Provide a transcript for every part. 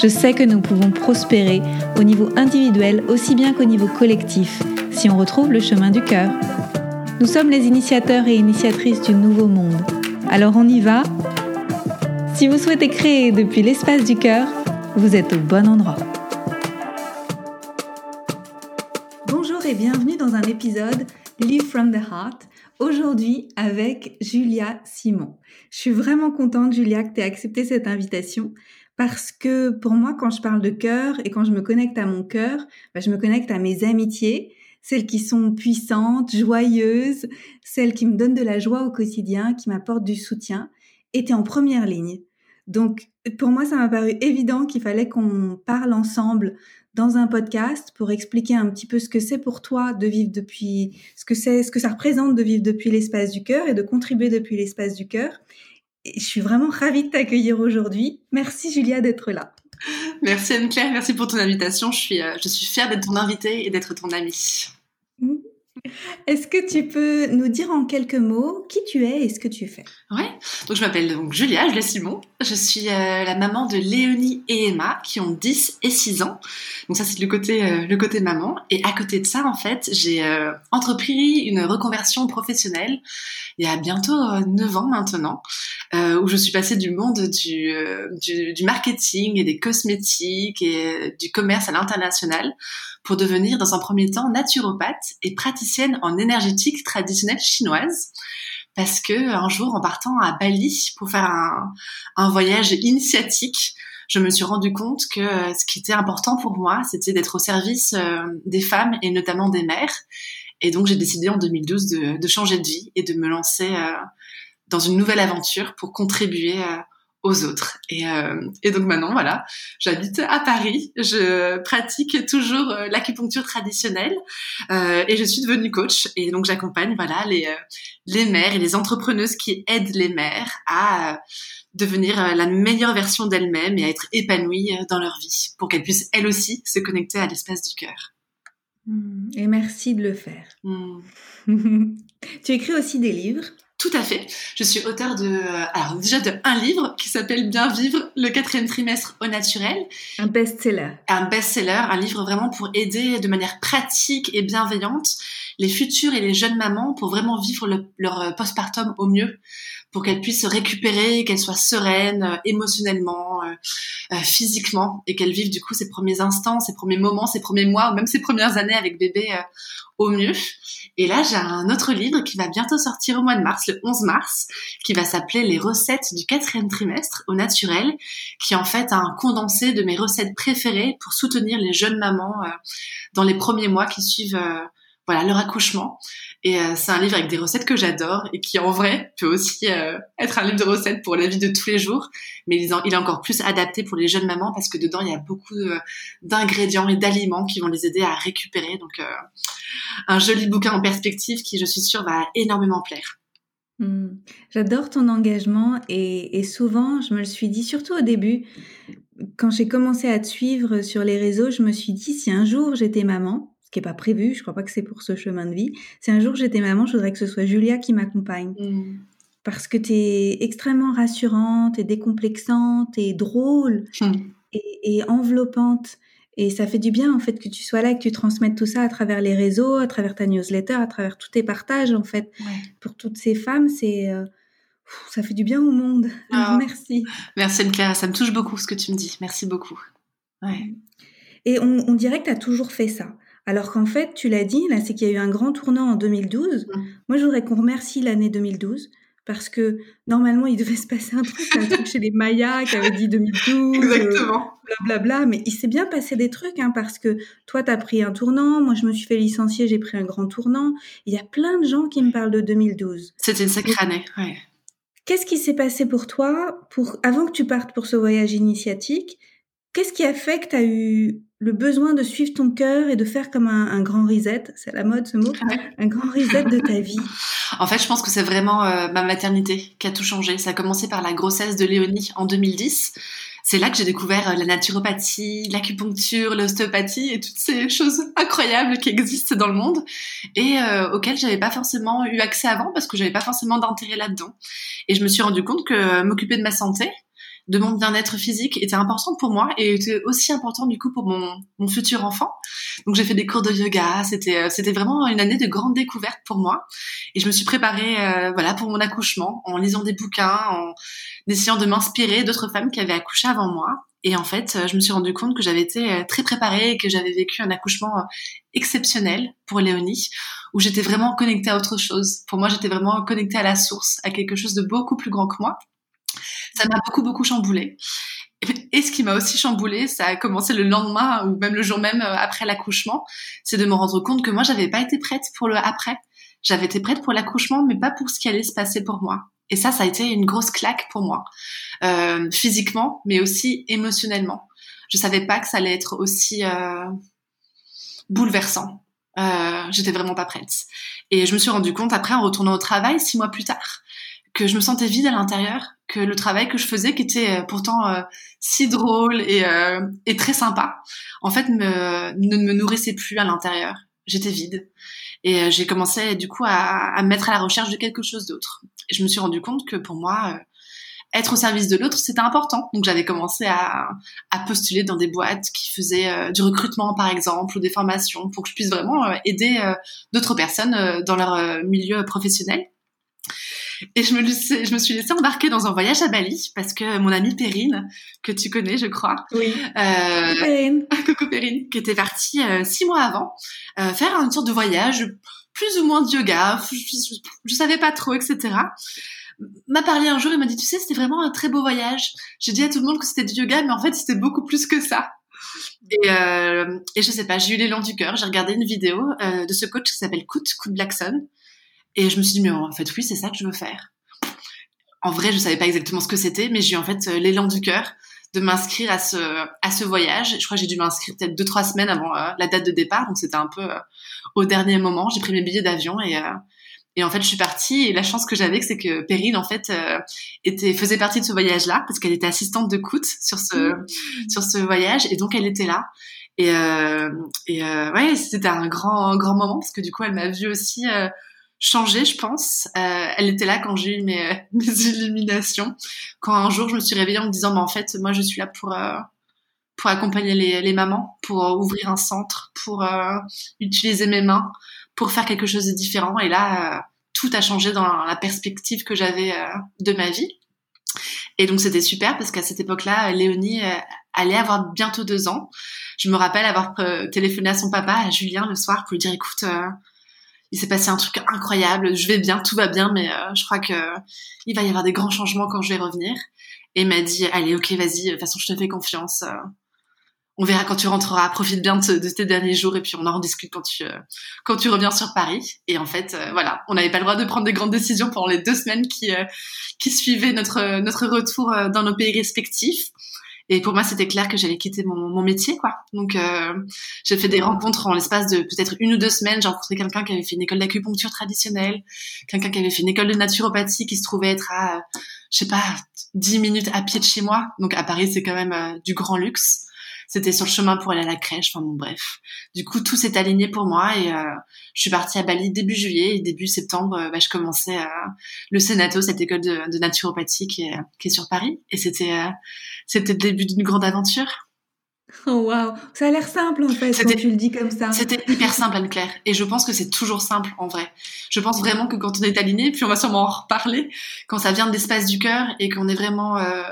Je sais que nous pouvons prospérer au niveau individuel aussi bien qu'au niveau collectif si on retrouve le chemin du cœur. Nous sommes les initiateurs et initiatrices du nouveau monde. Alors on y va Si vous souhaitez créer depuis l'espace du cœur, vous êtes au bon endroit. Bonjour et bienvenue dans un épisode Live from the Heart. Aujourd'hui avec Julia Simon. Je suis vraiment contente Julia que tu aies accepté cette invitation parce que pour moi quand je parle de cœur et quand je me connecte à mon cœur, bah, je me connecte à mes amitiés celles qui sont puissantes, joyeuses, celles qui me donnent de la joie au quotidien, qui m'apportent du soutien, étaient en première ligne. Donc, pour moi, ça m'a paru évident qu'il fallait qu'on parle ensemble dans un podcast pour expliquer un petit peu ce que c'est pour toi de vivre depuis, ce que c'est, ce que ça représente de vivre depuis l'espace du cœur et de contribuer depuis l'espace du cœur. Je suis vraiment ravie de t'accueillir aujourd'hui. Merci Julia d'être là. Merci Anne-Claire, merci pour ton invitation. Je suis, euh, je suis fière d'être ton invitée et d'être ton amie. Est-ce que tu peux nous dire en quelques mots qui tu es et ce que tu fais? Ouais, donc je m'appelle donc Julia, Julia Simon. Je suis euh, la maman de Léonie et Emma qui ont 10 et 6 ans. Donc ça c'est le côté euh, côté maman et à côté de ça en fait, j'ai euh, entrepris une reconversion professionnelle il y a bientôt 9 ans maintenant où je suis passée du monde du, du, du marketing et des cosmétiques et du commerce à l'international pour devenir dans un premier temps naturopathe et praticienne en énergétique traditionnelle chinoise. Parce que un jour, en partant à Bali pour faire un, voyage initiatique, je me suis rendu compte que euh, ce qui était important pour moi, c'était d'être au service euh, des femmes et notamment des mères. Et donc, j'ai décidé en 2012 de, de, changer de vie et de me lancer euh, dans une nouvelle aventure pour contribuer aux autres. Et, euh, et donc maintenant, voilà, j'habite à Paris, je pratique toujours euh, l'acupuncture traditionnelle euh, et je suis devenue coach. Et donc j'accompagne voilà les euh, les mères et les entrepreneuses qui aident les mères à euh, devenir la meilleure version d'elles-mêmes et à être épanouies dans leur vie pour qu'elles puissent elles aussi se connecter à l'espace du cœur. Mmh. Et merci de le faire. Mmh. tu écris aussi des livres. Tout à fait. Je suis auteur de, euh, alors déjà de un livre qui s'appelle Bien vivre le quatrième trimestre au naturel. Un best-seller. Un best-seller, un livre vraiment pour aider de manière pratique et bienveillante les futures et les jeunes mamans pour vraiment vivre leur euh, postpartum au mieux pour qu'elles puissent se récupérer, qu'elles soient sereines euh, émotionnellement, euh, euh, physiquement, et qu'elles vivent du coup ces premiers instants, ces premiers moments, ces premiers mois, ou même ces premières années avec bébé au mieux. Et là, j'ai un autre livre qui va bientôt sortir au mois de mars, le 11 mars, qui va s'appeler Les recettes du quatrième trimestre au naturel, qui est en fait un condensé de mes recettes préférées pour soutenir les jeunes mamans dans les premiers mois qui suivent voilà leur accouchement. Et euh, c'est un livre avec des recettes que j'adore et qui en vrai peut aussi euh, être un livre de recettes pour la vie de tous les jours, mais il, est encore plus adapté pour les jeunes mamans parce que dedans il y a beaucoup euh, d'ingrédients et d'aliments qui vont les aider à récupérer. Donc un joli bouquin en perspective qui je suis sûre va énormément plaire. Mmh. J'adore ton engagement et, et, souvent je me le suis dit, surtout au début, quand j'ai commencé à te suivre sur les réseaux, je me suis dit si un jour j'étais maman, ce qui n'est pas prévu, je crois pas que c'est pour ce chemin de vie. Si un jour j'étais maman, je voudrais que ce soit Julia qui m'accompagne. Mm. Parce que tu es extrêmement rassurante et décomplexante et drôle mm. et, enveloppante. Et ça fait du bien en fait que tu sois là, que tu transmettes tout ça à travers les réseaux, à travers ta newsletter, à travers tous tes partages en fait. Pour toutes ces femmes, c'est euh, ça fait du bien au monde. Ah. merci. Merci Anne-Claire, ça me touche beaucoup ce que tu me dis. Merci beaucoup. Et on, on dirait que tu as toujours fait ça. Alors qu'en fait, tu l'as dit, là, c'est qu'il y a eu un grand tournant en 2012. Mmh. Moi, je voudrais qu'on remercie l'année 2012 parce que normalement, il devait se passer un truc, un truc chez les Mayas qui avait dit 2012. Exactement. Blablabla. mais il s'est bien passé des trucs hein, parce que toi, tu as pris un tournant. Moi, je me suis fait licencier, j'ai pris un grand tournant. Il y a plein de gens qui me parlent de 2012. C'était une sacrée année, ouais. Qu'est-ce qui s'est passé pour toi pour, avant que tu partes pour ce voyage initiatique Qu'est-ce qui a fait que tu as eu le besoin de suivre ton cœur et de faire comme un, grand reset, c'est la mode ce mot, un grand reset de ta vie En fait, je pense que c'est vraiment euh, ma maternité qui a tout changé. Ça a commencé par la grossesse de Léonie en 2010. C'est là que j'ai découvert euh, la naturopathie, l'acupuncture, l'ostéopathie et toutes ces choses incroyables qui existent dans le monde et euh, auxquelles j'avais pas forcément eu accès avant parce que j'avais pas forcément d'intérêt là-dedans. Et je me suis rendu compte que m'occuper de ma santé, de mon bien-être physique était important pour moi et était aussi important du coup pour mon, mon futur enfant. Donc j'ai fait des cours de yoga, c'était euh, c'était vraiment une année de grande découverte pour moi et je me suis préparée euh, voilà pour mon accouchement en lisant des bouquins, en essayant de m'inspirer d'autres femmes qui avaient accouché avant moi et en fait, euh, je me suis rendu compte que j'avais été très préparée et que j'avais vécu un accouchement exceptionnel pour Léonie, où j'étais vraiment connectée à autre chose. Pour moi, j'étais vraiment connectée à la source, à quelque chose de beaucoup plus grand que moi. Ça m'a beaucoup, beaucoup chamboulé. Et ce qui m'a aussi chamboulé, ça a commencé le lendemain ou même le jour même euh, après l'accouchement, c'est de me rendre compte que moi, j'avais pas été prête pour le après. J'avais été prête pour l'accouchement, mais pas pour ce qui allait se passer pour moi. Et ça, ça a été une grosse claque pour moi, euh, physiquement, mais aussi émotionnellement. Je savais pas que ça allait être aussi euh, bouleversant. J'étais vraiment pas prête. Et je me suis rendu compte après, en retournant au travail, six mois plus tard, que je me sentais vide à l'intérieur, que le travail que je faisais, qui était euh, pourtant euh, si drôle et, euh, et, très sympa, en fait, ne me nourrissait plus à l'intérieur. J'étais vide. Et j'ai commencé du coup à, me mettre à la recherche de quelque chose d'autre. Et je me suis rendu compte que pour moi, être au service de l'autre, c'était important. Donc j'avais commencé à, postuler dans des boîtes qui faisaient du recrutement, par exemple, ou des formations, pour que je puisse vraiment aider d'autres personnes dans leur milieu professionnel. Et je me, je me suis laissée embarquer dans un voyage à Bali parce que mon amie Perrine, que tu connais, je crois, oui. euh, Coco Perrine, qui était partie euh, six mois avant, euh, faire une sorte de voyage, plus ou moins de yoga, je, je, savais pas trop, etc m'a parlé un jour et m'a dit tu sais c'était vraiment un très beau voyage. J'ai dit à tout le monde que c'était du yoga mais en fait c'était beaucoup plus que ça. Et, euh, et je sais pas j'ai eu l'élan du cœur j'ai regardé une vidéo euh, de ce coach qui s'appelle Kut Kut Blackson et je me suis dit, mais en fait, oui, c'est ça que je veux faire. En vrai, je savais pas exactement ce que c'était, mais j'ai eu en fait euh, l'élan du cœur de m'inscrire à ce à ce voyage. Je crois que j'ai dû m'inscrire peut-être deux trois semaines avant euh, la date de départ, donc c'était un peu euh, au dernier moment. J'ai pris mes billets d'avion et et en fait je suis partie. Et la chance que j'avais, c'est que Perrine en fait était faisait partie de ce voyage-là parce qu'elle était assistante de coûte sur ce mmh. sur ce voyage et donc elle était là. Et et ouais, c'était un grand grand moment parce que du coup elle m'a vu aussi changé, je pense. Euh, elle était là quand j'ai eu mes, mes, illuminations. Quand un jour je me suis réveillée en me disant, mais en fait, moi je suis là pour euh, pour accompagner les, les, mamans, pour euh, ouvrir un centre, pour euh, utiliser mes mains, pour faire quelque chose de différent. Et là, euh, tout a changé dans la perspective que j'avais de ma vie. Et donc c'était super parce qu'à cette époque-là, Léonie allait avoir bientôt deux ans. Je me rappelle avoir téléphoné à son papa, à Julien, le soir, pour lui dire, écoute il s'est passé un truc incroyable, je vais bien, tout va bien, mais euh, je crois que il va y avoir des grands changements quand je vais revenir. Et m'a dit, allez, ok, vas-y, de toute façon, je te fais confiance. Euh, on verra quand tu rentreras, profite bien de, tes derniers jours et puis on en rediscute quand tu euh, quand tu reviens sur Paris. Et en fait, voilà, on n'avait pas le droit de prendre des grandes décisions pendant les deux semaines qui qui suivaient notre notre retour dans nos pays respectifs. Et pour moi, c'était clair que j'allais quitter mon, mon, métier, quoi. Donc, euh, j'ai fait des rencontres en l'espace de peut-être une ou deux semaines. J'ai rencontré quelqu'un qui avait fait une école d'acupuncture traditionnelle, quelqu'un qui avait fait une école de naturopathie qui se trouvait être à, je sais pas, dix minutes à pied de chez moi. Donc, à Paris, c'est quand même euh, du grand luxe. C'était sur le chemin pour aller à la crèche. Enfin bon, bref. Du coup, tout s'est aligné pour moi et euh, je suis partie à Bali début juillet et début septembre, euh, bah, je commençais à le Senato, cette école de, de naturopathie qui est, qui est, sur Paris. Et c'était euh, c'était le début d'une grande aventure. Oh waouh, ça a l'air simple en fait quand tu le dis comme ça. C'était hyper simple Anne-Claire et je pense que c'est toujours simple en vrai. Je pense vraiment que quand on est aligné, puis on va sûrement en reparler, quand ça vient de l'espace du cœur et qu'on est vraiment euh,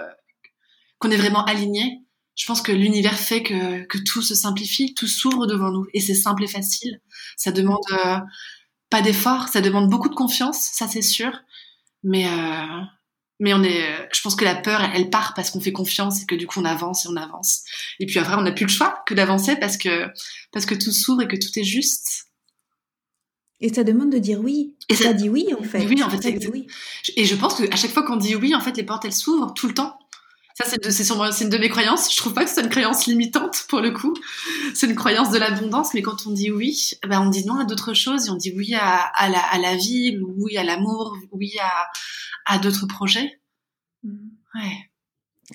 qu'on est vraiment aligné, je pense que l'univers fait que, que tout se simplifie, tout s'ouvre devant nous et c'est simple et facile. Ça demande euh, pas d'effort, ça demande beaucoup de confiance, ça c'est sûr, mais euh, mais on est, je pense que la peur, elle part parce qu'on fait confiance et que du coup on avance et on avance. Et puis après, on n'a plus le choix que d'avancer parce que parce que tout s'ouvre et que tout est juste. Et ça demande de dire oui. Et ça dit oui en fait. Oui, en fait. Oui. Et je pense que à chaque fois qu'on dit oui, en fait, les portes elles s'ouvrent tout le temps Ça, c'est une de mes croyances. Je trouve pas que c'est une croyance limitante pour le coup. C'est une croyance de l'abondance, mais quand on dit oui, ben on dit non à d'autres choses et on dit oui à, à, la, à la vie, oui à l'amour, oui à, à d'autres projets. Mm. Ouais.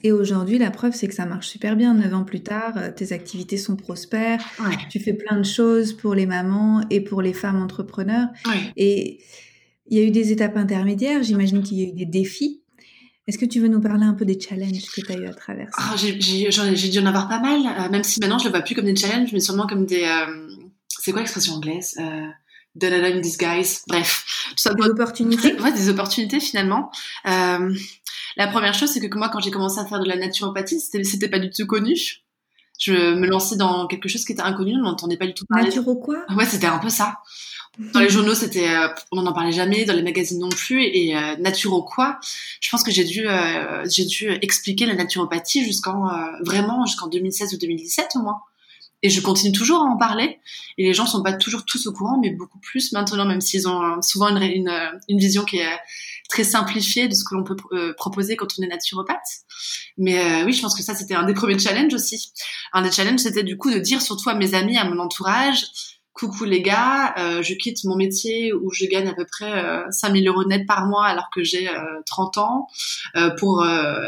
Et aujourd'hui, la preuve, c'est que ça marche super bien. Neuf ans plus tard, euh, tes activités sont prospères. Tu fais plein de choses pour les mamans et pour les femmes entrepreneurs. Et il y a eu des étapes intermédiaires. J'imagine qu'il y a eu des défis. Est-ce que tu veux nous parler un peu des challenges que tu as eu à traverser? Oh, J'ai dû en avoir pas mal, euh, même si maintenant je ne le vois plus comme des challenges, mais sûrement comme des... Euh, c'est quoi l'expression anglaise? Euh, in disguise. Bref. des opportunités? Ouais, des opportunités finalement. Euh, la première chose, c'est que moi, quand j'ai commencé à faire de la naturopathie, c'était pas du tout connu. Je me lançais dans quelque chose qui était inconnu, on n'entendait pas du tout parler. Naturo quoi? Ouais, c'était un peu ça. Dans les journaux, c'était, euh, on n'en parlait jamais, dans les magazines non plus. Et euh, naturo quoi Je pense que j'ai dû, euh, j'ai dû expliquer la naturopathie jusqu'en vraiment jusqu'en 2016 ou 2017 au moins. Et je continue toujours à en parler. Et les gens sont pas toujours tous au courant, mais beaucoup plus maintenant, même s'ils ont souvent une, une, une vision qui est très simplifié de ce que l'on peut euh, proposer quand on est naturopathe. Mais euh, oui, je pense que ça, c'était un des premiers challenges aussi. Un des challenges, c'était du coup de dire surtout à mes amis, à mon entourage, coucou les gars, euh, je quitte mon métier où je gagne à peu près euh, 5000 euros net par mois alors que j'ai 30 ans pour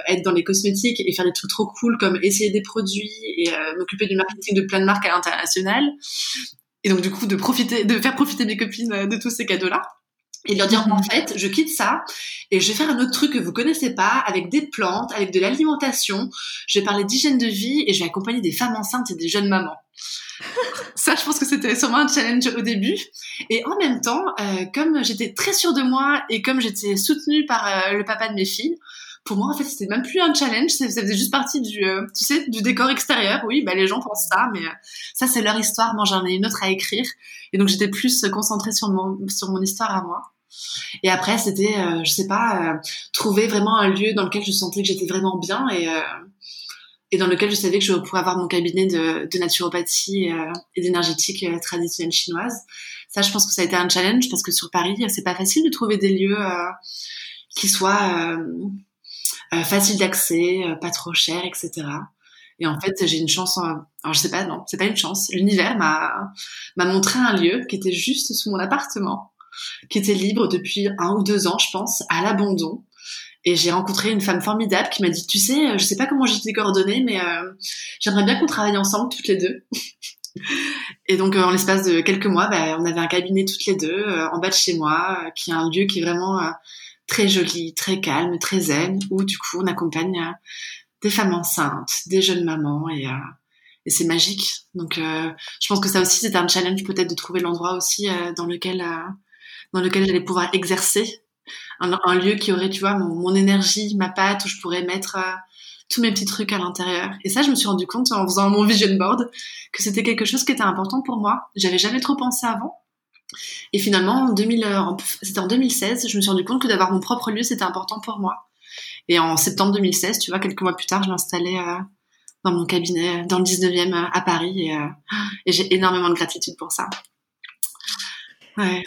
être dans les cosmétiques et faire des trucs trop cool comme essayer des produits et m'occuper du marketing de plein de marques à l'international. Et donc du coup de profiter, de faire profiter mes copines de tous ces cadeaux-là et leur dire en mhm. fait je quitte ça et je vais faire un autre truc que vous connaissez pas avec des plantes avec de l'alimentation. Je vais parler d'hygiène de vie et je vais accompagner des femmes enceintes et des jeunes mamans. Ça je pense que c'était sûrement un challenge au début. Et en même temps euh, comme j'étais très sûre de moi et comme j'étais soutenue par euh, le papa de mes filles pour moi en fait c'était même plus un challenge. Ça faisait juste partie du euh, tu sais du décor extérieur. Oui bah les gens pensent ça mais ça c'est leur histoire. Moi j'en ai une autre à écrire. Et donc j'étais plus concentrée sur mon sur mon histoire à moi et après, c'était, euh, je sais pas, euh, trouver vraiment un lieu dans lequel je sentais que j'étais vraiment bien et, euh, et dans lequel je savais que je pourrais avoir mon cabinet de, de naturopathie et d'énergétique traditionnelle chinoise. Ça, je pense que ça a été un challenge parce que sur Paris, c'est pas facile de trouver des lieux qui soient faciles d'accès, pas trop chers, etc. Et en fait, j'ai une chance. Alors, je sais pas, non, c'est pas une chance. L'univers m'a montré un lieu qui était juste sous mon appartement qui était libre depuis un ou deux ans, je pense, à l'abandon. Et j'ai rencontré une femme formidable qui m'a dit, tu sais, je sais pas comment j'ai tes coordonnées, mais euh, j'aimerais bien qu'on travaille ensemble toutes les deux. et donc, euh, en l'espace de quelques mois, bah, on avait un cabinet toutes les deux euh, en bas de chez moi, qui est un lieu qui est vraiment très joli, très calme, très zen, où du coup, on accompagne des femmes enceintes, des jeunes mamans, et, et c'est magique. Donc, je pense que ça aussi, c'était un challenge peut-être de trouver l'endroit aussi dans lequel dans lequel j'allais pouvoir exercer, un, lieu qui aurait, tu vois, mon, énergie, ma patte, où je pourrais mettre euh, tous mes petits trucs à l'intérieur. Et ça, je me suis rendu compte en faisant mon vision board que c'était quelque chose qui était important pour moi. J'avais jamais trop pensé avant. Et finalement, en 2000, euh, c'était en 2016, je me suis rendu compte que d'avoir mon propre lieu, c'était important pour moi. Et en septembre 2016, tu vois, quelques mois plus tard, je l'installais euh, dans mon cabinet, dans le 19e à Paris, et j'ai énormément de gratitude pour ça.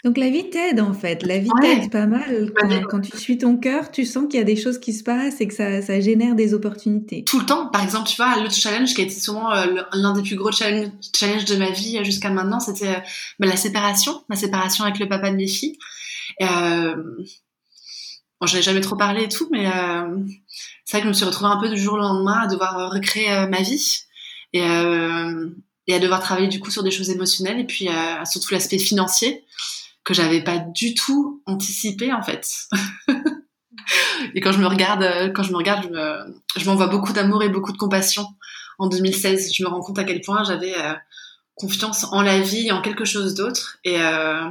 Donc la vie t'aide en fait, la vie t'aide pas mal. Quand, tu suis ton cœur, tu sens qu'il y a des choses qui se passent et que ça, ça, génère des opportunités. Tout le temps. Par exemple, tu vois, le challenge qui a été souvent euh, l'un des plus gros challenges challenge de ma vie jusqu'à maintenant, c'était euh, bah, la séparation, ma séparation avec le papa de mes filles. Euh, bon, n'ai jamais trop parlé et tout, mais euh, c'est vrai que je me suis retrouvée un peu du jour au lendemain à devoir recréer ma vie. Et, et à devoir travailler du coup sur des choses émotionnelles et puis euh, surtout l'aspect financier que j'avais pas du tout anticipé en fait. et quand je me regarde, euh, quand je me regarde, je m'envoie beaucoup d'amour et beaucoup de compassion. En 2016, je me rends compte à quel point j'avais euh, confiance en la vie en quelque chose d'autre. Et euh,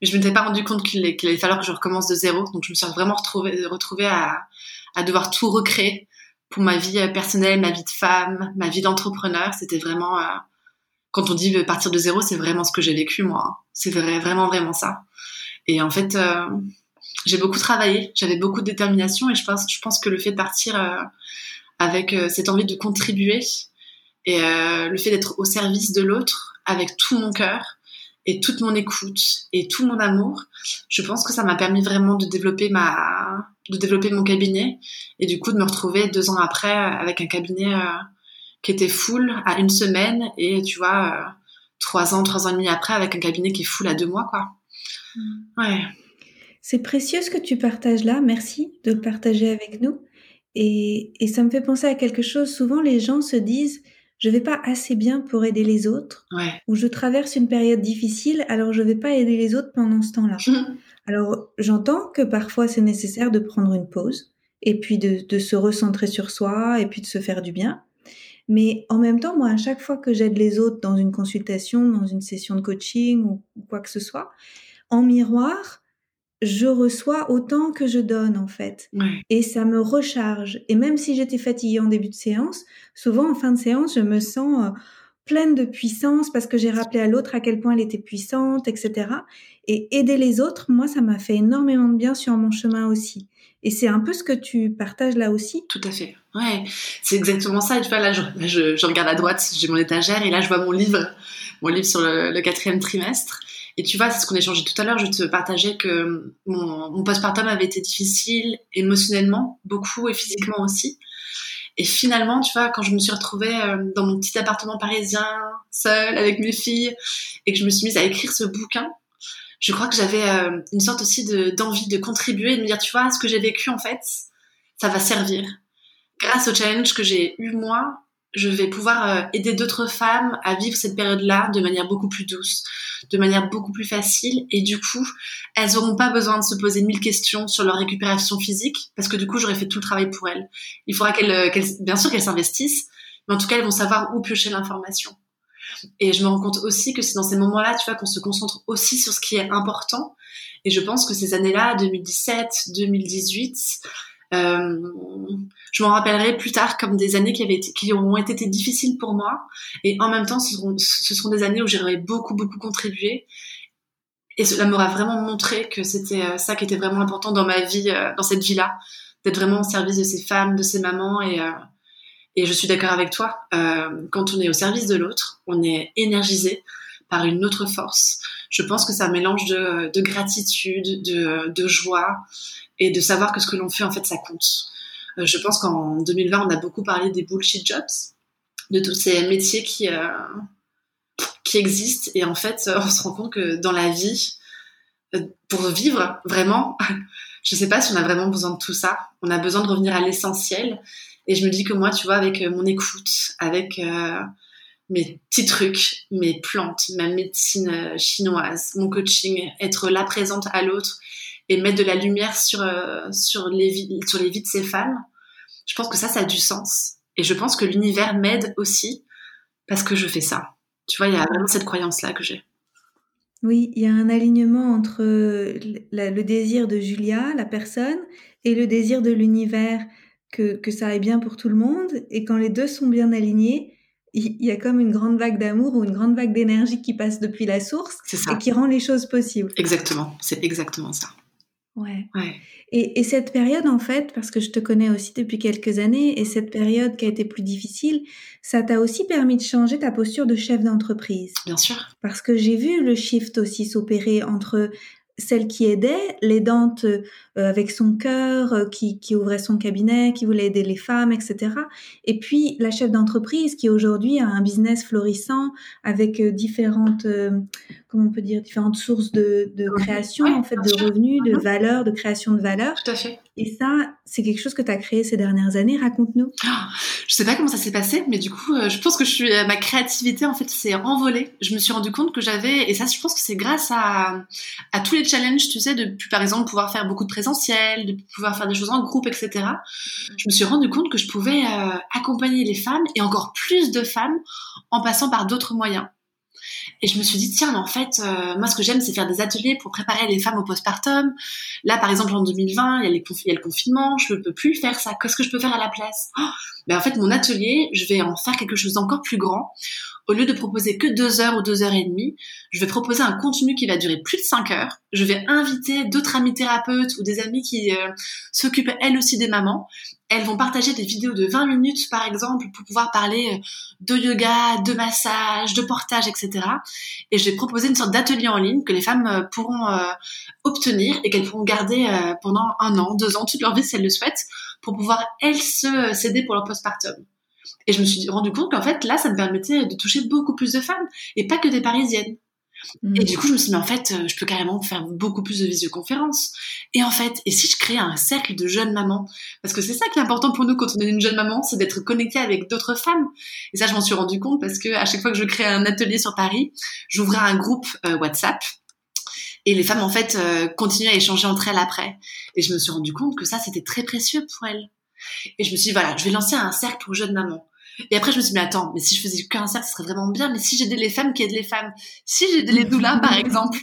mais je m'étais pas rendu compte qu'il allait falloir que je recommence de zéro. Donc je me suis vraiment retrouvée, retrouvée à, à devoir tout recréer pour ma vie personnelle, ma vie de femme, ma vie d'entrepreneur. C'était vraiment quand on dit partir de zéro, c'est vraiment ce que j'ai vécu moi. C'est vrai, vraiment vraiment ça. Et en fait, euh, j'ai beaucoup travaillé, j'avais beaucoup de détermination et je pense, que le fait de partir euh, avec euh, cette envie de contribuer et le fait d'être au service de l'autre avec tout mon cœur et toute mon écoute et tout mon amour, je pense que ça m'a permis vraiment de développer ma, de développer mon cabinet et du coup de me retrouver deux ans après avec un cabinet qui était full à une semaine et tu vois euh, trois ans, trois ans et demi après avec un cabinet qui est full à deux mois quoi. Mm. Ouais. C'est précieux ce que tu partages là. Merci de le partager avec nous. Et, et ça me fait penser à quelque chose. Souvent, les gens se disent je vais pas assez bien pour aider les autres, ou je traverse une période difficile, alors je vais pas aider les autres pendant ce temps-là. alors j'entends que parfois c'est nécessaire de prendre une pause, et puis de, de, se recentrer sur soi, et puis de se faire du bien. Mais en même temps, moi, à chaque fois que j'aide les autres dans une consultation, dans une session de coaching ou quoi que ce soit, en miroir, je reçois autant que je donne en fait. Et ça me recharge. Et même si j'étais fatiguée en début de séance, souvent en fin de séance, je me sens euh, pleine de puissance parce que j'ai rappelé à l'autre à quel point elle était puissante, etc. Et aider les autres, moi, ça m'a fait énormément de bien sur mon chemin aussi. Et c'est un peu ce que tu partages là aussi. Tout à fait. Ouais, c'est exactement ça. Tu vois, là, je, je, regarde à droite, j'ai mon étagère et là, je vois mon livre, mon livre sur le quatrième trimestre. Et tu vois, c'est ce qu'on a échangé tout à l'heure. Je te partageais que mon, mon postpartum avait été difficile émotionnellement, beaucoup, et physiquement aussi. Et finalement, tu vois, quand je me suis retrouvée euh, dans mon petit appartement parisien, seule, avec mes filles, et que je me suis mise à écrire ce bouquin, je crois que j'avais euh, une sorte aussi d'envie de, contribuer de me dire, tu vois, ce que j'ai vécu, en fait, ça va servir. Grâce au challenge que j'ai eu moi, je vais pouvoir euh, aider d'autres femmes à vivre cette période-là de manière beaucoup plus douce, de manière beaucoup plus facile. Et du coup, elles n'auront pas besoin de se poser mille questions sur leur récupération physique, parce que du coup, j'aurais fait tout le travail pour elles. Il faudra qu'elles, euh, bien sûr qu'elles s'investissent, mais en tout cas, elles vont savoir où piocher l'information. Et je me rends compte aussi que c'est dans ces moments-là, tu vois, qu'on se concentre aussi sur ce qui est important. Et je pense que ces années-là, 2017, 2018, euh, je m'en rappellerai plus tard comme des années qui, avaient été, ont été difficiles pour moi. Et en même temps, ce seront, ce seront des années où j'aurais beaucoup, beaucoup contribué. Et cela m'aura vraiment montré que c'était euh, ça qui était vraiment important dans ma vie, euh, dans cette vie-là, d'être vraiment au service de ces femmes, de ces mamans. Et, et je suis d'accord avec toi, quand on est au service de l'autre, on est énergisé par une autre force. Je pense que c'est un mélange de, de gratitude, de, joie, et de savoir que ce que l'on fait, en fait, ça compte. Euh, je pense qu'en 2020, on a beaucoup parlé des bullshit jobs, de tous ces métiers qui, euh, qui existent. Et en fait, on se rend compte que dans la vie, euh, pour vivre vraiment, je sais pas si on a vraiment besoin de tout ça. On a besoin de revenir à l'essentiel. Et je me dis que moi, tu vois, avec mon écoute, avec mes petits trucs, mes plantes, ma médecine chinoise, mon coaching, être là présente à l'autre et mettre de la lumière sur, euh, sur, les sur les vies de ces femmes, je pense que ça, ça a du sens. Et je pense que l'univers m'aide aussi parce que je fais ça. Tu vois, il y a vraiment cette croyance-là que j'ai. Oui, il y a un alignement entre le désir de Julia, la personne, et le désir de l'univers, que, que ça aille bien pour tout le monde. Et quand les deux sont bien alignés, il y a comme une grande vague d'amour ou une grande vague d'énergie qui passe depuis la source et qui rend les choses possibles. Exactement, c'est exactement ça. Ouais. Et, et, cette période, en fait, parce que je te connais aussi depuis quelques années, et cette période qui a été plus difficile, ça t'a aussi permis de changer ta posture de chef d'entreprise. Bien sûr. Parce que j'ai vu le shift aussi s'opérer entre celle qui aidait, l'aidante avec son cœur, euh, qui, qui, ouvrait son cabinet, qui voulait aider les femmes, etc. Et puis la chef d'entreprise qui aujourd'hui a un business florissant avec euh, différentes, comment on peut dire, différentes sources de, de création, en fait, de revenus, de valeur, de création de valeur. Tout à fait. Et ça, c'est quelque chose que tu as créé ces dernières années. Raconte-nous. Je oh, je sais pas comment ça s'est passé, mais du coup, je pense que je suis, ma créativité en fait s'est envolée. Je me suis rendu compte que j'avais, et ça, je pense que c'est grâce à, à tous les challenge, tu sais, de par exemple pouvoir faire beaucoup de présentiel, de pouvoir faire des choses en groupe, etc. Je me suis rendu compte que je pouvais euh, accompagner les femmes et encore plus de femmes en passant par d'autres moyens. Et je me suis dit, tiens, mais en fait, euh, moi, ce que j'aime, c'est faire des ateliers pour préparer les femmes au postpartum. Là, par exemple, en 2020, il y a, le confinement, je ne peux plus faire ça. Qu'est-ce que je peux faire à la place? Oh mais En fait, mon atelier, je vais en faire quelque chose d'encore plus grand au lieu de proposer que deux heures ou deux heures et demie, je vais proposer un contenu qui va durer plus de cinq heures. Je vais inviter d'autres amis thérapeutes ou des amis qui euh, s'occupent elles aussi des mamans. Elles vont partager des vidéos de 20 minutes, par exemple, pour pouvoir parler euh, de yoga, de massage, de portage, etc. Et je vais proposer une sorte d'atelier en ligne que les femmes euh, pourront euh, obtenir et qu'elles pourront garder pendant un an, deux ans, toute leur vie si elles le souhaitent, pour pouvoir, elles, se s'aider pour leur postpartum. Et je me suis rendu compte qu'en fait, là, ça me permettait de toucher beaucoup plus de femmes, et pas que des parisiennes. Et du coup, je me suis dit, mais en fait, euh, je peux carrément faire beaucoup plus de visioconférences. Et en fait, et si je crée un cercle de jeunes mamans? Parce que c'est ça qui est important pour nous quand on est une jeune maman, c'est d'être connecté avec d'autres femmes. Et ça, je m'en suis rendu compte parce que à chaque fois que je crée un atelier sur Paris, j'ouvrais un groupe euh, WhatsApp. Et les femmes, en fait, euh, continuaient à échanger entre elles après. Et je me suis rendu compte que ça, c'était très précieux pour elles. Et je me suis dit, voilà, je vais lancer un cercle pour jeunes mamans. Et après, je me suis dit, mais attends, mais si je faisais qu'un cercle, ce serait vraiment bien. Mais si j'aidais les femmes qui aident les femmes, si j'aidais les doulas, par exemple.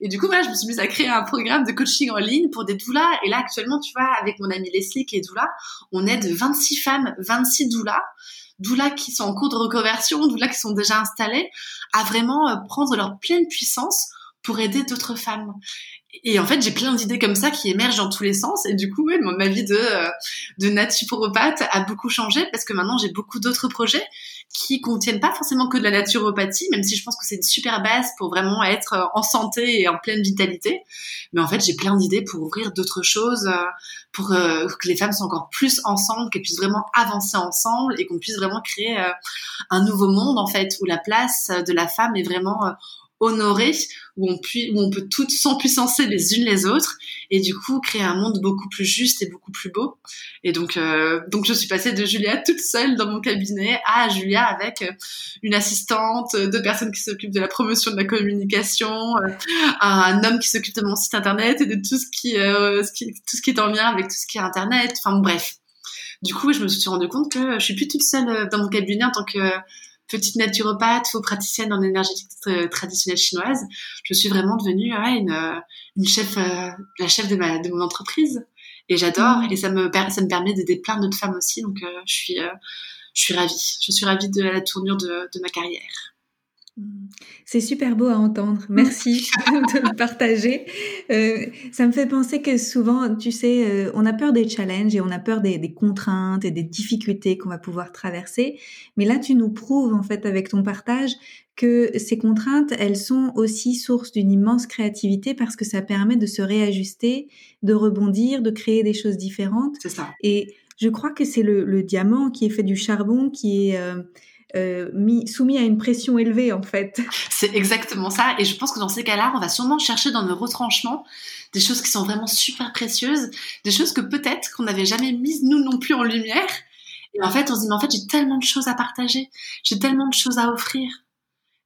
Et du coup, je me suis mise à créer un programme de coaching en ligne pour des doulas. Et là, actuellement, tu vois, avec mon amie Leslie qui est doula, on aide 26 femmes, 26 doulas, doulas qui sont en cours de reconversion, doulas qui sont déjà installées, à vraiment euh, prendre leur pleine puissance pour aider d'autres femmes et en fait, j'ai plein d'idées comme ça qui émergent dans tous les sens. Et du coup, ouais, ma vie de, euh, de naturopathe a beaucoup changé parce que maintenant, j'ai beaucoup d'autres projets qui contiennent pas forcément que de la naturopathie, même si je pense que c'est une super base pour vraiment être euh, en santé et en pleine vitalité. Mais en fait, j'ai plein d'idées pour ouvrir d'autres choses, euh, pour que les femmes soient encore plus ensemble, qu'elles puissent vraiment avancer ensemble et qu'on puisse vraiment créer un nouveau monde, en fait, où la place de la femme est vraiment honorée, où on, peut toutes s'empuissancer les unes les autres et du coup créer un monde beaucoup plus juste et beaucoup plus beau. Et donc, euh, donc je suis passée de Julia toute seule dans mon cabinet à Julia avec euh, une assistante, deux personnes qui s'occupent de la promotion de la communication, euh, un homme qui s'occupe de mon site internet et de tout ce qui, ce qui, tout ce qui est en lien avec tout ce qui est internet. Enfin bref. Du coup, je me suis rendu compte que je suis plus toute seule dans mon cabinet en tant que petite naturopathe, faux praticienne en énergétique traditionnelle chinoise, je suis vraiment devenue une, une chef, euh, la chef de, ma, de mon entreprise. Et j'adore, mmh. et ça me, ça me permet d'aider plein d'autres femmes aussi, donc euh, je, suis, euh, je suis ravie. Je suis ravie de la tournure de, de ma carrière. C'est super beau à entendre. Merci de le partager. Euh, ça me fait penser que souvent, tu sais, euh, on a peur des challenges et on a peur des, des contraintes et des difficultés qu'on va pouvoir traverser. Mais là, tu nous prouves, en fait, avec ton partage, que ces contraintes, elles sont aussi source d'une immense créativité parce que ça permet de se réajuster, de rebondir, de créer des choses différentes. C'est ça. Et je crois que c'est le, le, diamant qui est fait du charbon, qui est... Euh, euh, mis, soumis à une pression élevée en fait. C'est exactement ça et je pense que dans ces cas-là, on va sûrement chercher dans nos retranchements des choses qui sont vraiment super précieuses, des choses que peut-être qu'on n'avait jamais mises nous non plus en lumière. Et en fait, on se dit mais en fait j'ai tellement de choses à partager, j'ai tellement de choses à offrir.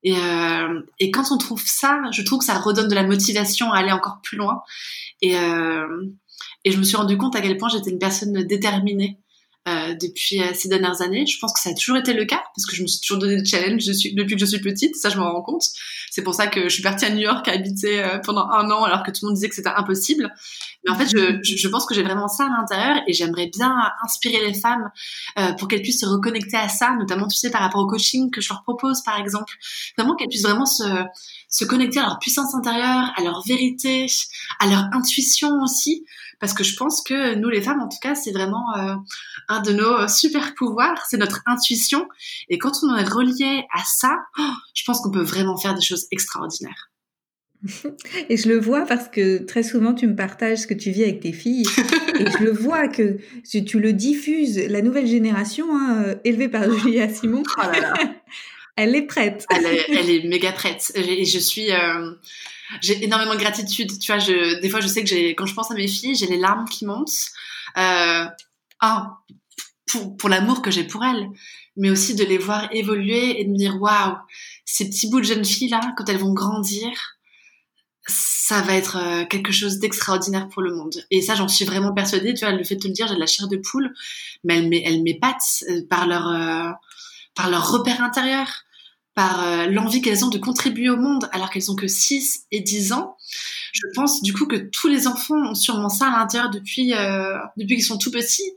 Et, euh, et quand on trouve ça, je trouve que ça redonne de la motivation à aller encore plus loin. Et, euh, et je me suis rendu compte à quel point j'étais une personne déterminée euh, depuis euh, ces dernières années. Je pense que ça a toujours été le cas parce que je me suis toujours donné des challenges depuis que je suis petite. Ça, je m'en rends compte. C'est pour ça que je suis partie à New York à habiter euh, pendant un an alors que tout le monde disait que c'était impossible. Mais en fait, je, je pense que j'ai vraiment ça à l'intérieur et j'aimerais bien inspirer les femmes euh, pour qu'elles puissent se reconnecter à ça, notamment, tu sais, par rapport au coaching que je leur propose, par exemple. Vraiment qu'elles puissent vraiment se, se connecter à leur puissance intérieure, à leur vérité, à leur intuition aussi parce que je pense que nous les femmes en tout cas c'est vraiment euh, un de nos super pouvoirs c'est notre intuition. Et quand on est relié à ça oh, je pense qu'on peut vraiment faire des choses extraordinaires. Et je le vois parce que très souvent tu me partages ce que tu vis avec tes filles. Et je le vois que tu, le diffuses. La nouvelle génération hein, euh, élevée par Julia Simon oh là là. elle est prête. Elle est, elle est méga prête. Et je suis euh, j'ai énormément de gratitude. Tu vois, je, des fois, je sais que j'ai, quand je pense à mes filles, j'ai les larmes qui montent. Euh, ah, pour, pour l'amour que j'ai pour elles, mais aussi de les voir évoluer et de me dire, waouh, ces petits bouts de jeunes filles là, quand elles vont grandir, ça va être euh, quelque chose d'extraordinaire pour le monde. Et ça, j'en suis vraiment persuadée. Tu vois, le fait de te le dire, j'ai de la chair de poule, mais elles, elles m'épatent euh, par leur, euh, par leur repère intérieur par euh, l'envie qu'elles ont de contribuer au monde alors qu'elles ont que 6 et 10 ans. Je pense du coup que tous les enfants ont sûrement ça à l'intérieur depuis, euh, depuis qu'ils sont tout petits.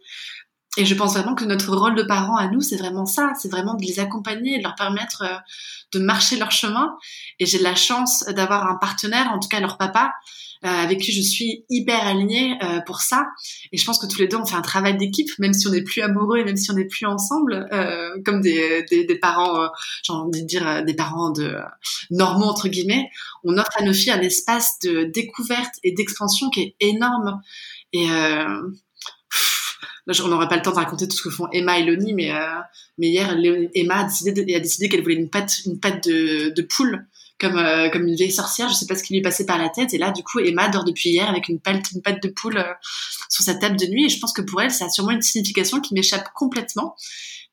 Et je pense vraiment que notre rôle de parents à nous, c'est vraiment ça, c'est vraiment de les accompagner, de leur permettre euh, de marcher leur chemin. Et j'ai la chance d'avoir un partenaire, en tout cas leur papa, euh, avec qui je suis hyper alignée euh, pour ça. Et je pense que tous les deux, on fait un travail d'équipe, même si on n'est plus amoureux et même si on n'est plus ensemble, comme des, des, des parents, j'ai envie de dire des parents de normaux entre guillemets. On offre à nos filles un espace de découverte et d'expansion qui est énorme. Et on n'aurait pas le temps de raconter tout ce que font Emma et Loni, mais, mais hier, Emma a décidé, qu'elle voulait une patte, de, poule comme euh, comme une vieille sorcière. Je sais pas ce qui lui est passé par la tête. Et là, du coup, Emma dort depuis hier avec une patte, de poule euh, sur sa table de nuit. Et je pense que pour elle, ça a sûrement une signification qui m'échappe complètement,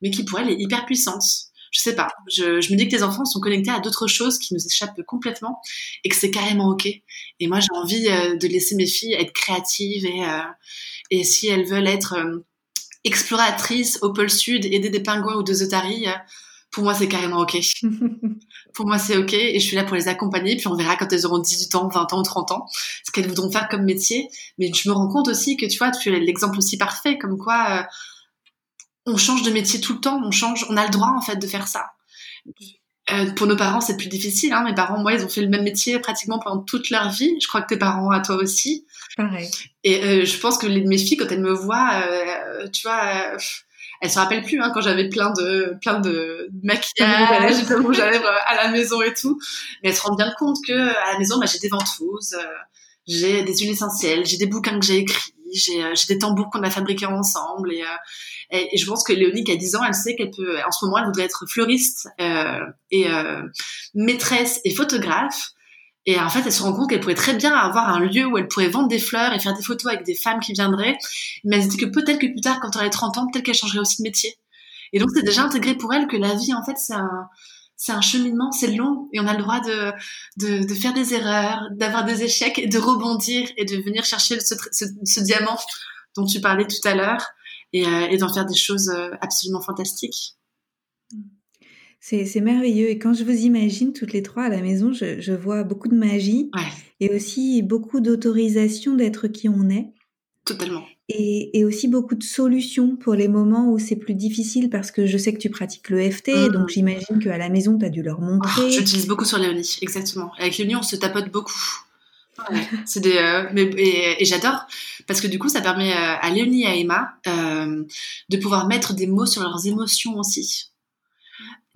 mais qui pour elle est hyper puissante. Je sais pas. Je, je me dis que tes enfants sont connectés à d'autres choses qui nous échappent complètement et que c'est carrément ok. Et moi, j'ai envie euh, de laisser mes filles être créatives et et si elles veulent être exploratrices au pôle sud, aider des pingouins ou des otaries, pour moi, c'est carrément OK. pour moi, c'est OK et je suis là pour les accompagner. Puis on verra quand elles auront 18 ans, 20 ans ou 30 ans ce qu'elles voudront faire comme métier. Mais je me rends compte aussi que tu vois, tu es l'exemple aussi parfait, comme quoi euh, on change de métier tout le temps, on change, on a le droit en fait de faire ça. Euh, pour nos parents, c'est plus difficile. Hein. Mes parents, moi, ils ont fait le même métier pratiquement pendant toute leur vie. Je crois que tes parents, à toi aussi. Pareil. Et euh, je pense que les, mes filles, quand elles me voient, euh, tu vois, euh, elle se rappelle plus hein, quand j'avais plein de plein de maquillage, de rouge à lèvres à la maison et tout. Mais elle se rend bien compte que à la maison, bah, j'ai des ventouses, euh, j'ai des huiles essentielles, j'ai des bouquins que j'ai écrits, j'ai euh, des tambours qu'on a fabriqués ensemble et, euh, et, et, je pense que Léonie qui a 10 ans, elle sait qu'elle peut en ce moment elle voudrait être fleuriste et maîtresse et photographe et en fait, elle se rend compte qu'elle pourrait très bien avoir un lieu où elle pourrait vendre des fleurs et faire des photos avec des femmes qui viendraient. Mais elle se dit que peut-être que plus tard, quand elle aurait 30 ans, peut-être qu'elle changerait aussi de métier. Et donc, c'est déjà intégré pour elle que la vie, en fait, c'est un, c'est un cheminement, c'est long et on a le droit de, de, de faire des erreurs, d'avoir des échecs et de rebondir et de venir chercher ce, ce, ce diamant dont tu parlais tout à l'heure et, euh, et d'en faire des choses euh, absolument fantastiques. C'est merveilleux. Et quand je vous imagine toutes les trois à la maison, je, je vois beaucoup de magie ouais. et aussi beaucoup d'autorisation d'être qui on est. Totalement. Et, et, aussi beaucoup de solutions pour les moments où c'est plus difficile parce que je sais que tu pratiques le FT, mmh. donc j'imagine qu'à la maison, tu as dû leur montrer. Oh, J'utilise beaucoup sur Léonie, exactement. Avec Léonie, on se tapote beaucoup. Ouais, c'est des, euh, mais, et, et j'adore parce que du coup, ça permet euh, à Léonie et à Emma euh, de pouvoir mettre des mots sur leurs émotions aussi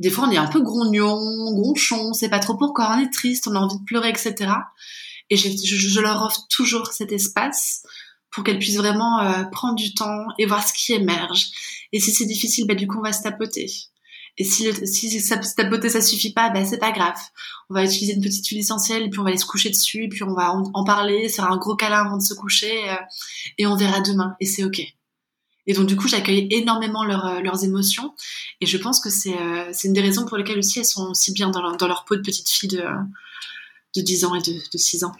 des fois on est un peu grognon, gronchon, c'est pas trop pourquoi on est triste, on a envie de pleurer, etc. Et je, je, je leur offre toujours cet espace pour qu'elles puissent vraiment euh, prendre du temps et voir ce qui émerge. Et si c'est difficile, bah, du coup on va se tapoter. Et si, le, si ça, tapoter ça suffit pas, bah, c'est pas grave. On va utiliser une petite huile essentielle, puis on va aller se coucher dessus, puis on va en, parler, faire un gros câlin avant de se coucher, euh, et on verra demain. Et c'est ok. Et donc du coup, j'accueille énormément leur, euh, leurs émotions. Et je pense que c'est euh, une des raisons pour lesquelles aussi elles sont si bien dans leur, dans leur peau de petite fille de, de 10 ans et de, de 6 ans.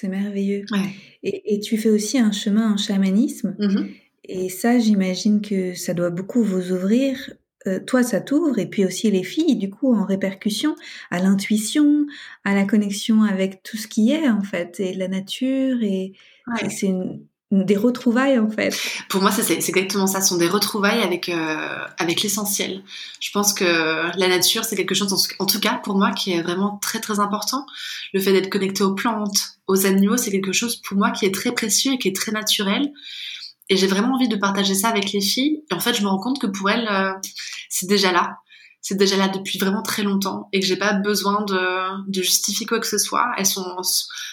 C'est merveilleux. Ouais. Et, et, tu fais aussi un chemin en chamanisme. Mm -hmm. Et ça, j'imagine que ça doit beaucoup vous ouvrir. Euh, toi, ça t'ouvre, et puis aussi les filles, du coup, en répercussion, à l'intuition, à la connexion avec tout ce qui est, en fait, et la nature. Et, ouais. et c'est une des retrouvailles en fait. Pour moi, c'est exactement ça. Ce sont des retrouvailles avec euh, avec l'essentiel. Je pense que la nature, c'est quelque chose, en tout cas pour moi, qui est vraiment très très important. Le fait d'être connecté aux plantes, aux animaux, c'est quelque chose pour moi qui est très précieux et qui est très naturel. Et j'ai vraiment envie de partager ça avec les filles. Et en fait, je me rends compte que pour elles, euh, c'est déjà là. C'est déjà là depuis vraiment très longtemps et que j'ai pas besoin de, de justifier quoi que ce soit. Elles sont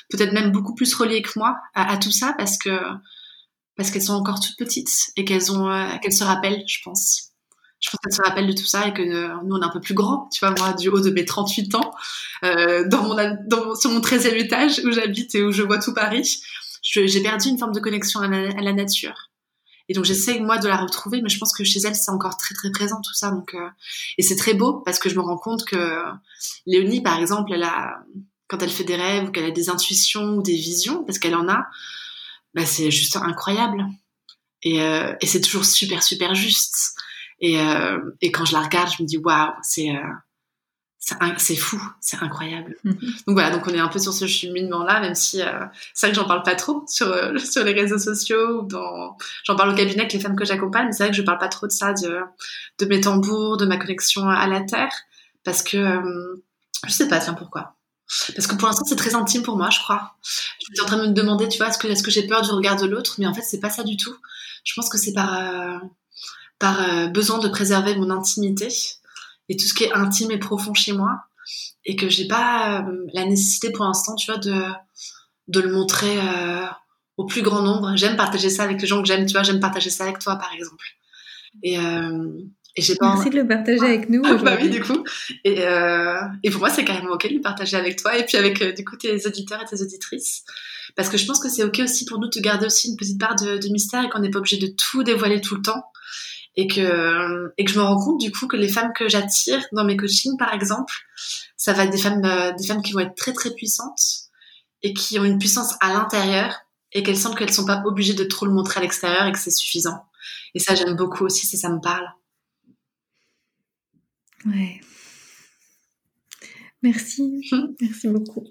peut-être même beaucoup plus reliées que moi à, tout ça parce que parce qu'elles sont encore toutes petites et qu'elles ont euh, qu'elles se rappellent, je pense. Je pense qu'elles se rappellent de tout ça et que euh, nous on est un peu plus grands, tu vois moi du haut de mes 38 ans euh, dans mon dans, sur mon 13e étage où j'habite et où je vois tout Paris, j'ai perdu une forme de connexion à la nature. Et donc j'essaie moi de la retrouver, mais je pense que chez elle c'est encore très très présent tout ça. Donc euh... et c'est très beau parce que je me rends compte que Léonie par exemple, elle a quand elle fait des rêves ou qu'elle a des intuitions ou des visions, parce qu'elle en a, bah c'est juste incroyable. Et, euh, et c'est toujours super super juste. Et, euh, et quand je la regarde, je me dis waouh, c'est euh, c'est fou, c'est incroyable. Mhm. Donc voilà, donc on est un peu sur ce cheminement-là, même si euh, c'est vrai que j'en parle pas trop sur euh, sur les réseaux sociaux ou dans j'en parle au cabinet avec les femmes que j'accompagne, mais c'est vrai que je parle pas trop de ça, de de mes tambours, de ma connexion à la terre, parce que euh, je sais pas, tiens pourquoi. Parce que pour l'instant c'est très intime pour moi, je crois. Je suis en train de me demander, tu vois, est-ce que j'ai peur du regard de l'autre, mais en fait c'est pas ça du tout. Je pense que c'est par par besoin de préserver mon intimité et tout ce qui est intime et profond chez moi et que j'ai pas euh, la nécessité pour l'instant, tu vois, de de le montrer euh, au plus grand nombre. J'aime partager ça avec les gens que j'aime, tu vois, j'aime partager ça avec toi par exemple. Et euh, et j'ai pas Merci de le partager avec nous. bah oui, du coup. Et, euh, et pour moi, c'est carrément ok de le partager avec toi et puis avec du coup tes auditeurs et tes auditrices. Parce que je pense que c'est ok aussi pour nous de garder aussi une petite part de, de mystère et qu'on n'est pas obligé de tout dévoiler tout le temps et que et que je me rends compte du coup que les femmes que j'attire dans mes coachings par exemple ça va être des femmes euh, des femmes qui vont être très très puissantes et qui ont une puissance à l'intérieur et qu'elles sentent qu'elles sont pas obligées de trop le montrer à l'extérieur et que c'est suffisant. Et ça j'aime beaucoup aussi ça ça me parle. Ouais. Merci. Merci beaucoup.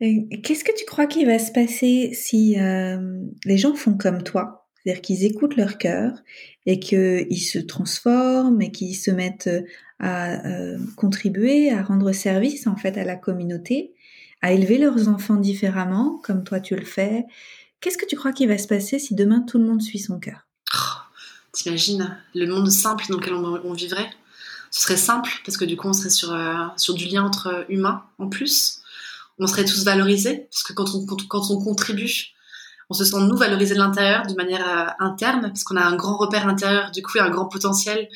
Qu'est-ce que tu crois qu'il va se passer si euh, les gens font comme toi? C'est-à-dire qu'ils écoutent leur cœur et qu'ils se transforment et qu'ils se mettent à euh, contribuer, à rendre service en fait à la communauté, à élever leurs enfants différemment, comme toi tu le fais. Qu'est-ce que tu crois qu'il va se passer si demain tout le monde suit son cœur? Oh, T'imagines le monde simple dans lequel on, vivrait? Ce serait simple parce que du coup on serait sur, euh, sur du lien entre humains en plus. On serait tous valorisés parce que quand on, quand on contribue on se sent nous valoriser de l'intérieur d'une manière euh, interne parce qu'on a un grand repère intérieur, du coup, un grand potentiel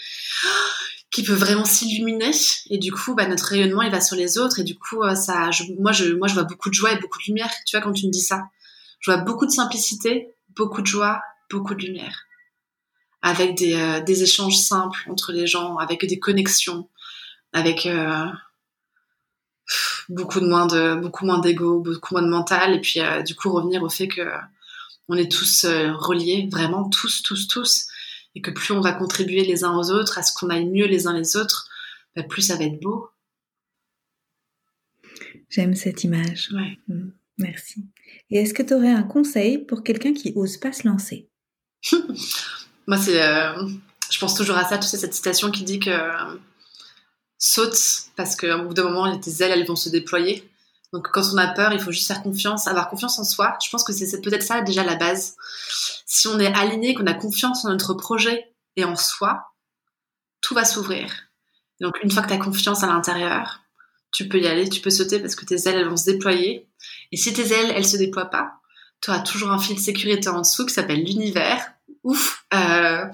qui peut vraiment s'illuminer. Et du coup bah, notre rayonnement il va sur les autres. Et du coup euh, ça moi je vois beaucoup de joie et beaucoup de lumière. Tu vois quand tu me dis ça je vois beaucoup de simplicité beaucoup de joie beaucoup de lumière. Avec des, euh, échanges simples entre les gens avec des connexions avec beaucoup de moins de beaucoup moins d'ego beaucoup moins de mental. Et puis du coup revenir au fait que on est tous euh, reliés, vraiment tous, tous, tous, et que plus on va contribuer les uns aux autres, à ce qu'on aille mieux les uns les autres, bah, plus ça va être beau. J'aime cette image. Ouais. Mm, merci. Et est-ce que tu aurais un conseil pour quelqu'un qui ose pas se lancer? Moi, c'est, euh, je pense toujours à ça, tu sais, cette citation qui dit que euh, saute parce qu'au bout d'un moment, tes ailes, elles vont se déployer. Donc quand on a peur, il faut juste faire confiance, avoir confiance en soi. Je pense que c'est peut-être ça déjà la base. Si on est aligné, qu'on a confiance en notre projet et en soi, tout va s'ouvrir. Donc une fois que tu as confiance à l'intérieur, tu peux y aller, tu peux sauter parce que tes ailes elles vont se déployer. Et si tes ailes elles se déploient pas, tu as toujours un fil de sécurité en dessous qui s'appelle l'univers, ouf, euh,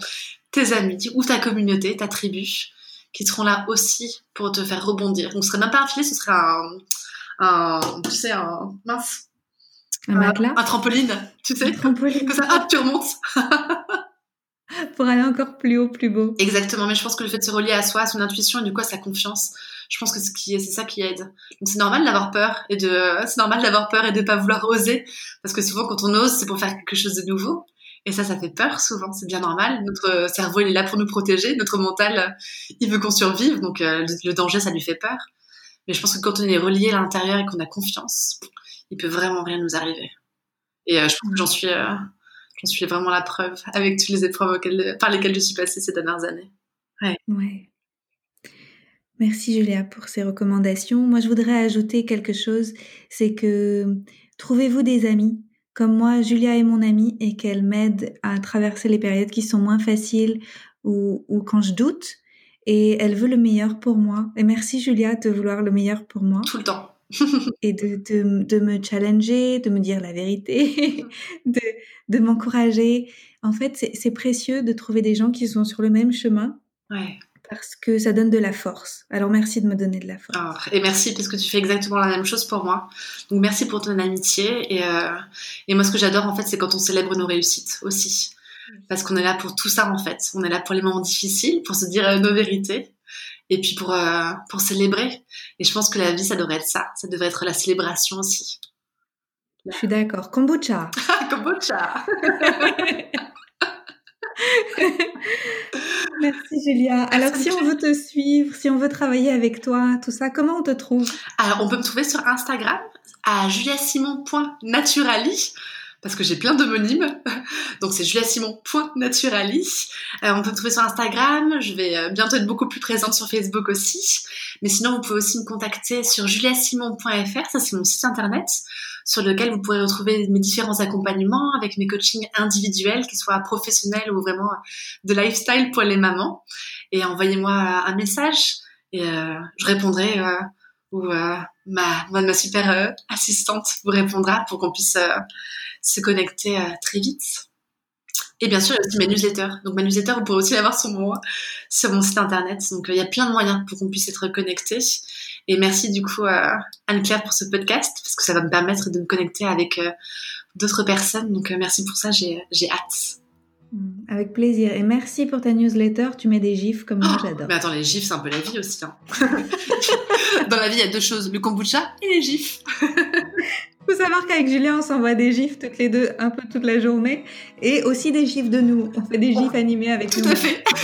tes amis, ou ta communauté, ta tribu, qui seront là aussi pour te faire rebondir. Donc ce serait même pas un filet, ce serait un, un, tu sais, un mince. Un matelas Un trampoline, tu sais. Un trampoline. Que ça, hop, tu remontes. Pour aller encore plus haut, plus beau. Exactement, mais je pense que le fait de se relier à soi, à son intuition et du coup à sa confiance, je pense que c'est ça qui aide. Donc c'est normal d'avoir peur et de, c'est normal d'avoir peur et de pas vouloir oser, parce que souvent quand on ose, c'est pour faire quelque chose de nouveau. Et ça, ça fait peur souvent, c'est bien normal. Notre cerveau, il est là pour nous protéger. Notre mental, il veut qu'on survive, donc euh, le danger, ça lui fait peur. Mais je pense que quand on est relié à l'intérieur et qu'on a confiance, il peut vraiment rien nous arriver. Et euh, je pense que j'en suis, euh, j'en suis vraiment la preuve avec toutes les épreuves par lesquelles je suis passée ces dernières années. Ouais. Merci Julia pour ces recommandations. Moi, je voudrais ajouter quelque chose, c'est que trouvez-vous des amis. Comme moi, Julia est mon amie et qu'elle m'aide à traverser les périodes qui sont moins faciles ou quand je doute et elle veut le meilleur pour moi. Et merci Julia de vouloir le meilleur pour moi. Tout le temps. et de, de, de, me challenger, de me dire la vérité, de, de m'encourager. En fait, c'est précieux de trouver des gens qui sont sur le même chemin. Ouais. Parce que ça donne de la force. Alors merci de me donner de la force. Ah, et merci parce que tu fais exactement la même chose pour moi. Donc merci pour ton amitié. Et, euh, et moi ce que j'adore en fait c'est quand on célèbre nos réussites aussi parce qu'on est là pour tout ça en fait. On est là pour les moments difficiles, pour se dire euh, nos vérités, et puis pour euh, pour célébrer. Et je pense que la vie, ça devrait être ça. Ça devrait être la célébration aussi. Je suis d'accord. Kombucha. Kombucha. Merci Julia. Alors si on veut te suivre, si on veut travailler avec toi, tout ça, comment on te trouve? Alors on peut me trouver sur Instagram à juliasimon.naturali parce que j'ai plein d'homonymes. Donc c'est juliasimon.naturali. Euh, on peut me trouver sur Instagram. Je vais euh, bientôt être beaucoup plus présente sur Facebook aussi. Mais sinon, vous pouvez aussi me contacter sur juliasimon.fr. Ça, c'est mon site internet sur lequel vous pourrez retrouver mes différents accompagnements avec mes coachings individuels, qu'ils soient professionnels ou vraiment de lifestyle pour les mamans. Et envoyez-moi un message et euh, je répondrai euh, ou euh, ma, ma super euh, assistante vous répondra pour qu'on puisse euh, se connecter très vite. Et bien sûr, il y a aussi ma newsletter. Donc ma newsletter, vous pourrez aussi l'avoir sur mon, sur mon site internet. Donc il y a plein de moyens pour qu'on puisse être connecté. Et merci du coup à Anne-Claire pour ce podcast, parce que ça va me permettre de me connecter avec d'autres personnes. Donc merci pour ça, j'ai hâte. Mm, avec plaisir. Et merci pour ta newsletter. Tu mets des gifs comme moi, Oh, j'adore. Mais attends, les gifs, c'est un peu la vie aussi. hein. Dans la vie, il y a deux choses, le kombucha et les gifs. faut savoir qu'avec Julien, on s'envoie des gifs toutes les deux, un peu toute la journée. Et aussi des gifs de nous. On fait des gifs animés avec Tout nous. à fait.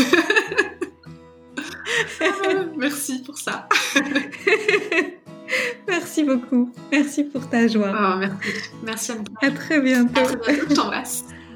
Merci pour ça. Merci beaucoup. Merci pour ta joie. Oh, merci. Merci Anne-Claire. À très bientôt. À très bientôt. Je t'embrasse.